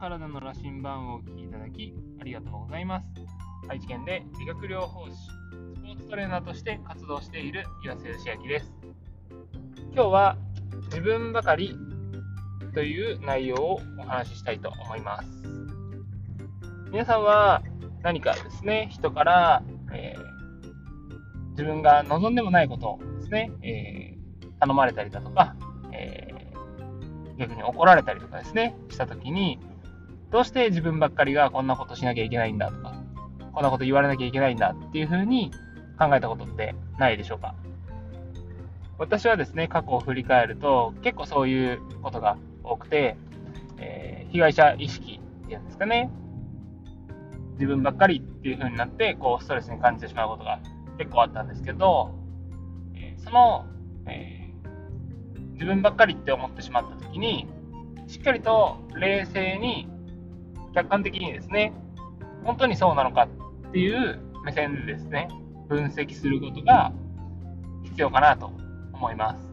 体の羅針盤をお聞きいただきありがとうございます。愛知県で理学療法士、スポーツトレーナーとして活動している岩瀬義明です。今日は自分ばかりという内容をお話ししたいと思います。皆さんは何かですね、人から、えー、自分が望んでもないことをですね、えー、頼まれたりだとか、えー、逆に怒られたりとかですね、したときに、どうして自分ばっかりがこんなことしなきゃいけないんだとか、こんなこと言われなきゃいけないんだっていうふうに考えたことってないでしょうか？私はですね、過去を振り返ると、結構そういうことが多くて、えー、被害者意識っていうんですかね、自分ばっかりっていう風になって、こう、ストレスに感じてしまうことが結構あったんですけど、えその、えー、自分ばっかりって思ってしまった時に、しっかりと冷静に、客観的にですね、本当にそうなのかっていう目線でですね、分析することが必要かなと思います。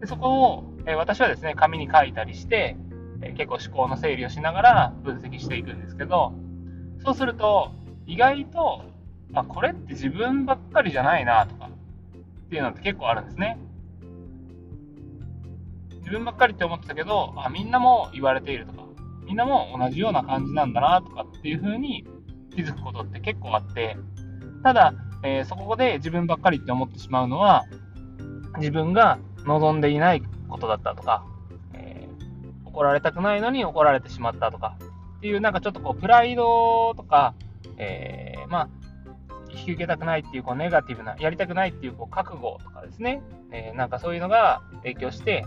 でそこを、え私はですね、紙に書いたりして、え結構思考の整理をしながら分析していくんですけど、そうすると、意外と、あ、これって自分ばっかりじゃないなとか、っていうのって結構あるんですね。自分ばっかりって思ってたけど、あ、みんなも言われているとか、みんなも同じような感じなんだなとかっていう風に気づくことって結構あって、ただ、えー、そこで自分ばっかりって思ってしまうのは、自分が望んでいないことだったとか、えー、怒られたくないのに怒られてしまったとか、っていうなんかちょっとこうプライドとか、えー、まあ、引き受けたくないっていうこうネガティブな、やりたくないっていうこう覚悟とかですね、えー、なんかそういうのが影響して、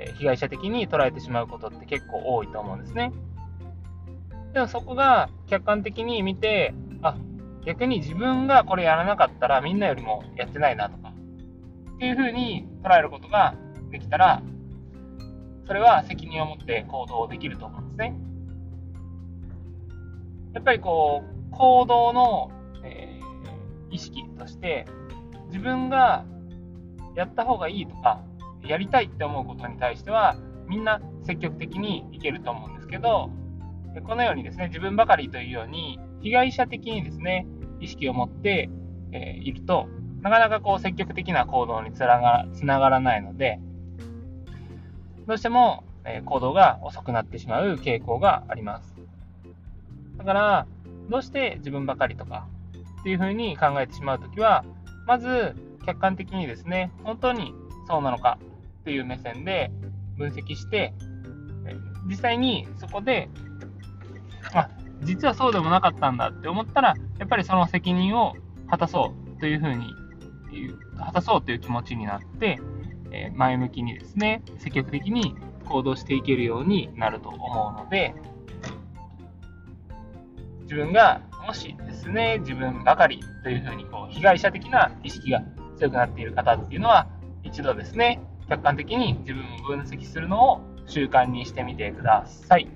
え被害者的に捉えてしまうことって結構多いと思うんですね。でもそこが客観的に見て、あ、逆に自分がこれやらなかったらみんなよりもやってないなとか、っていうふうに捉えることができたら、それは責任を持って行動できると思うんですね。やっぱりこう、行動の、えー、意識として、自分がやった方がいいとか、やりたいって思うことに対しては、みんな積極的にいけると思うんですけど、このようにですね、自分ばかりというように、被害者的にですね、意識を持って、え、いると、なかなかこう積極的な行動につながつながらないので、どうしても、え、行動が遅くなってしまう傾向があります。だから、どうして自分ばかりとかっていうふうに考えてしまうときは、まず客観的にですね、本当にそうなのかっていう目線で分析して、実際にそこで、あ、実はそうでもなかったんだって思ったら、やっぱりその責任を果たそうというふうに、果たそうという気持ちになって、え前向きにですね、積極的に行動していけるようになると思うので、自分がもしですね、自分ばかりというふうにこう被害者的な意識が強くなっている方っていうのは、一度ですね、客観的に自分を分析するのを習慣にしてみてください。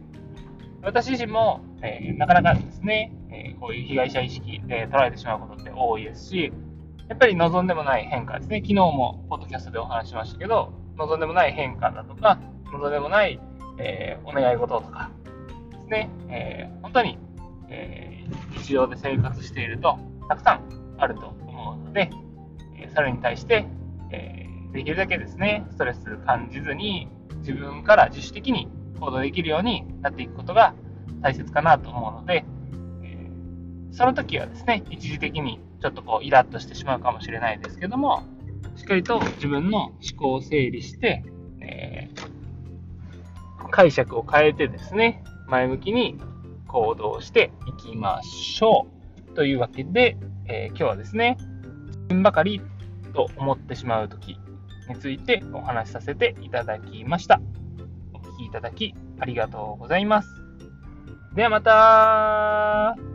私自身も、えー、なかなかですね、えー、こういう被害者意識で捉えてしまうことって多いですし、やっぱり望んでもない変化ですね。昨日もポッドキャストでお話しましたけど、望んでもない変化だとか、望んでもない、えー、お願い事とかですね、え本当にえ、日常で生活しているとたくさんあると思うので、えそれに対して、えできるだけですね、ストレス感じずに自分から自主的に行動できるようになっていくことが大切かなと思うので、えその時はですね、一時的にちょっとこうイラッとしてしまうかもしれないですけども、しっかりと自分の思考を整理して、えー、解釈を変えてですね、前向きに行動していきましょう。というわけで、えー、今日はですね、自分ばかりと思ってしまうときについてお話しさせていただきました。お聴きいただきありがとうございます。ではまた